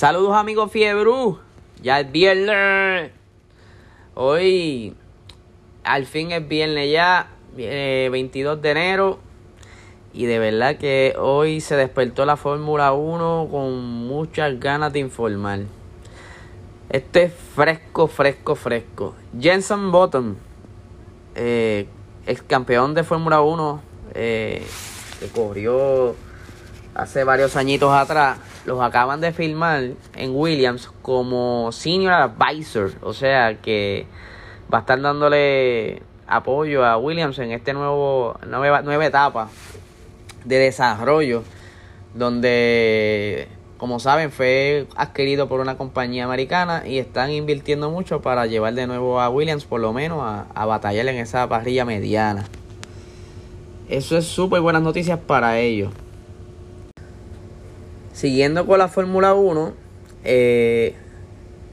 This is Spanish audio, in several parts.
Saludos amigos Fiebru, ya es viernes. Hoy al fin es viernes ya, 22 eh, de enero. Y de verdad que hoy se despertó la Fórmula 1 con muchas ganas de informar. Este es fresco, fresco, fresco. Jenson Button, eh, ex campeón de Fórmula 1, eh, que corrió hace varios añitos atrás, los acaban de filmar en Williams como senior advisor. O sea que va a estar dándole apoyo a Williams en nuevo nueva, nueva etapa de desarrollo donde como saben fue adquirido por una compañía americana y están invirtiendo mucho para llevar de nuevo a Williams por lo menos a, a batallar en esa parrilla mediana eso es súper buenas noticias para ellos siguiendo con la Fórmula 1 eh,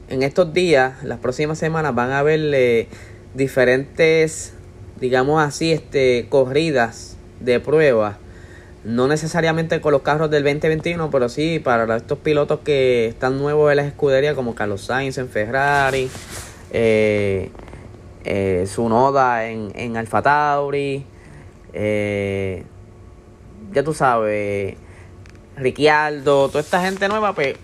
en estos días las próximas semanas van a haber diferentes digamos así este corridas de pruebas. No necesariamente con los carros del 2021, pero sí para estos pilotos que están nuevos en las escuderías, como Carlos Sainz en Ferrari, eh, eh, en, en Alfa Tauri, eh, ya tú sabes, Ricciardo, toda esta gente nueva, pues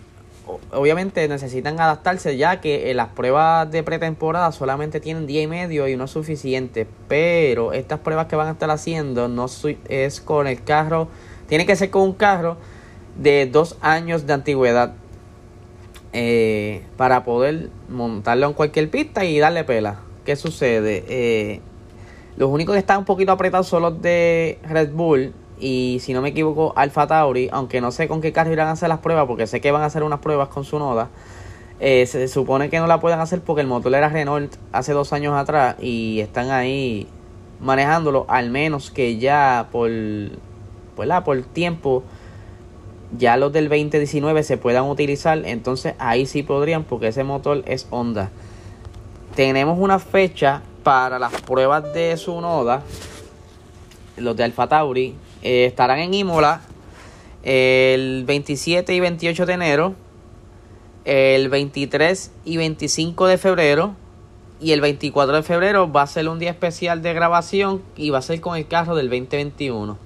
obviamente necesitan adaptarse ya que las pruebas de pretemporada solamente tienen día y medio y no es suficiente. Pero estas pruebas que van a estar haciendo no es con el carro, tiene que ser con un carro de dos años de antigüedad eh, para poder montarlo en cualquier pista y darle pela. ¿Qué sucede? Eh, los únicos que están un poquito apretados son los de Red Bull y si no me equivoco Alfa Tauri, aunque no sé con qué carro irán a hacer las pruebas, porque sé que van a hacer unas pruebas con su Noda, eh, se supone que no la pueden hacer porque el motor era Renault hace dos años atrás y están ahí manejándolo, al menos que ya por, pues por tiempo ya los del 2019 se puedan utilizar, entonces ahí sí podrían porque ese motor es Honda. Tenemos una fecha para las pruebas de su Noda, los de Alfa Tauri, eh, estarán en Imola el 27 y 28 de enero, el 23 y 25 de febrero y el 24 de febrero va a ser un día especial de grabación y va a ser con el carro del 2021.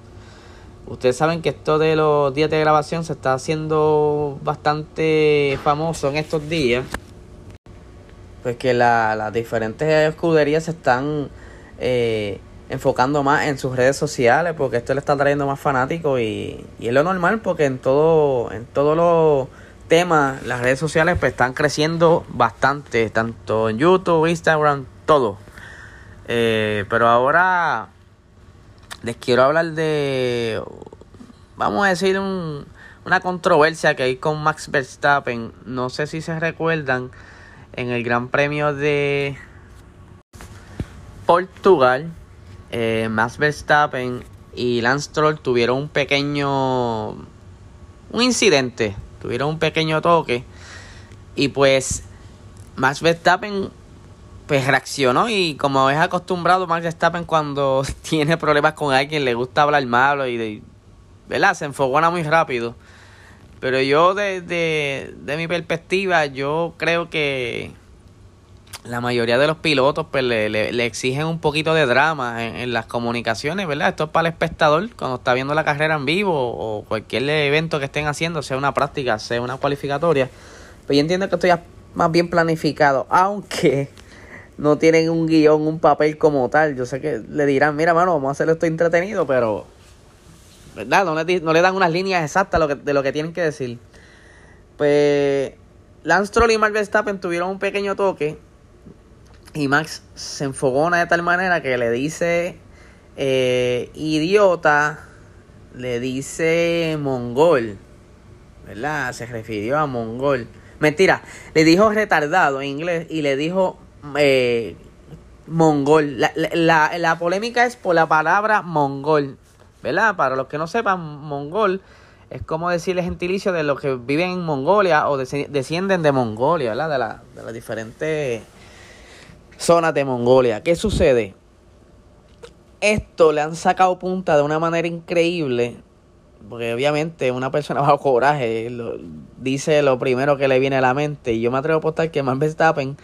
Ustedes saben que esto de los días de grabación se está haciendo bastante famoso en estos días. Pues que las diferentes escuderías se están eh, enfocando más en sus redes sociales porque esto le está trayendo más fanáticos y, y es lo normal porque en todo en todos los temas las redes sociales pues están creciendo bastante tanto en YouTube Instagram todo. Eh, pero ahora les quiero hablar de vamos a decir un, una controversia que hay con Max Verstappen. No sé si se recuerdan en el Gran Premio de Portugal eh, Max Verstappen y Lance Troll tuvieron un pequeño un incidente, tuvieron un pequeño toque y pues Max Verstappen pues reaccionó y como es acostumbrado Max Verstappen cuando tiene problemas con alguien le gusta hablar malo y de, ¿verdad? se enfogona muy rápido. Pero yo de, de mi perspectiva yo creo que la mayoría de los pilotos pues, le, exigen un poquito de drama en, las comunicaciones, ¿verdad? Esto es para el espectador cuando está viendo la carrera en vivo o cualquier evento que estén haciendo, sea una práctica, sea una cualificatoria. Pues yo entiendo que esto ya más bien planificado, aunque no tienen un guion, un papel como tal. Yo sé que le dirán, mira, mano, vamos a hacer esto entretenido, pero, ¿verdad? No le, no le dan unas líneas exactas de lo que tienen que decir. Pues Lance Troll y Mark Verstappen tuvieron un pequeño toque y Max se enfogona de tal manera que le dice eh, idiota, le dice mongol, ¿verdad? Se refirió a mongol. Mentira, le dijo retardado en inglés y le dijo eh, mongol. La, la, la, polémica es por la palabra mongol, ¿verdad? Para los que no sepan, mongol es como decirle gentilicio de los que viven en Mongolia o descienden de Mongolia, ¿verdad? De, la, de las diferentes zonas de Mongolia. ¿Qué sucede? Esto le han sacado punta de una manera increíble porque obviamente una persona bajo coraje dice lo primero que le viene a la mente. Y yo me atrevo a apostar que Max Verstappen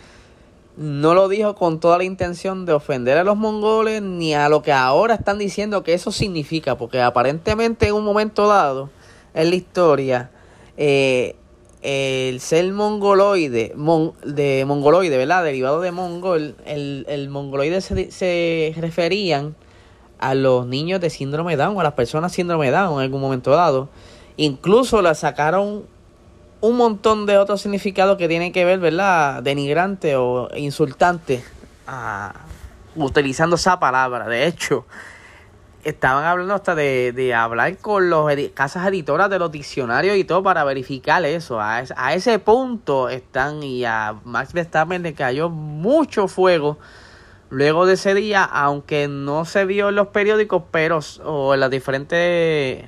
no lo dijo con toda la intención de ofender a los mongoles ni a lo que ahora están diciendo que eso significa, porque aparentemente en un momento dado en la historia eh, el ser mongoloide, de mongoloide, ¿verdad? Derivado de mongol, el, el mongoloide se, se referían a los niños de síndrome Down, a las personas síndrome Down en algún momento dado. Incluso la sacaron un montón de otros significados que tienen que ver, ¿verdad? Denigrante o insultante, utilizando esa palabra. De hecho, estaban hablando hasta de, de hablar con las casas editoras de los diccionarios y todo para verificar eso. A, a, ese punto están y a Max Verstappen le cayó mucho fuego luego de ese día, aunque no se vio en los periódicos pero o en las diferentes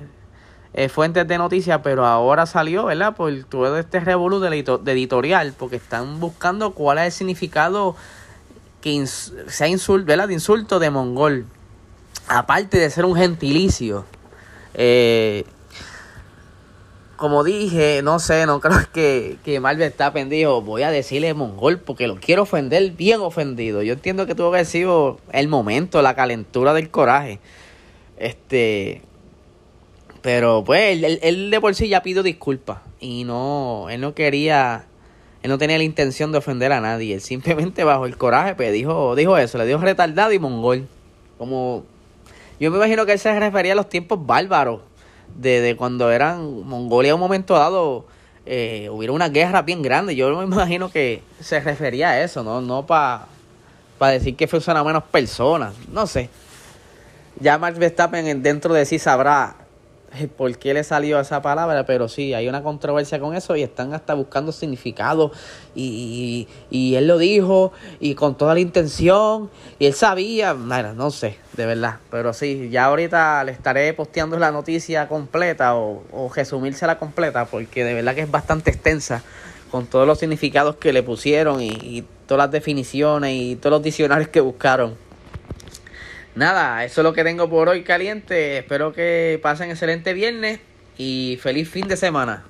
eh, fuentes de noticias, pero ahora salió, ¿verdad? Por todo este revolú de, editorial, porque están buscando cuál es el significado que sea insult, ¿verdad? de insulto de mongol. Aparte de ser un gentilicio. Eh, como dije, no sé, no creo que, que Marvel está pendido. Voy a decirle mongol porque lo quiero ofender bien ofendido. Yo entiendo que tuvo que haber sido el momento, la calentura del coraje. Este. Pero pues él, de por sí ya pidió disculpas. Y no, él no quería, él no tenía la intención de ofender a nadie. Él simplemente bajo el coraje pues dijo, dijo eso, le dijo retardado y mongol. Como, yo me imagino que él se refería a los tiempos bárbaros. De, cuando eran Mongolia un momento dado eh, hubiera una guerra bien grande. Yo me imagino que se refería a eso, no, no para pa decir que fueron menos personas. No sé. Ya Max Verstappen dentro de sí sabrá por qué le salió esa palabra, pero sí, hay una controversia con eso y están hasta buscando significado y, y, él lo dijo y con toda la intención y él sabía, no sé, de verdad, pero sí, ya ahorita le estaré posteando la noticia completa o, o resumírsela completa porque de verdad que es bastante extensa con todos los significados que le pusieron y, y todas las definiciones y todos los diccionarios que buscaron. Nada, eso es lo que tengo por hoy caliente. Espero que pasen excelente viernes y feliz fin de semana.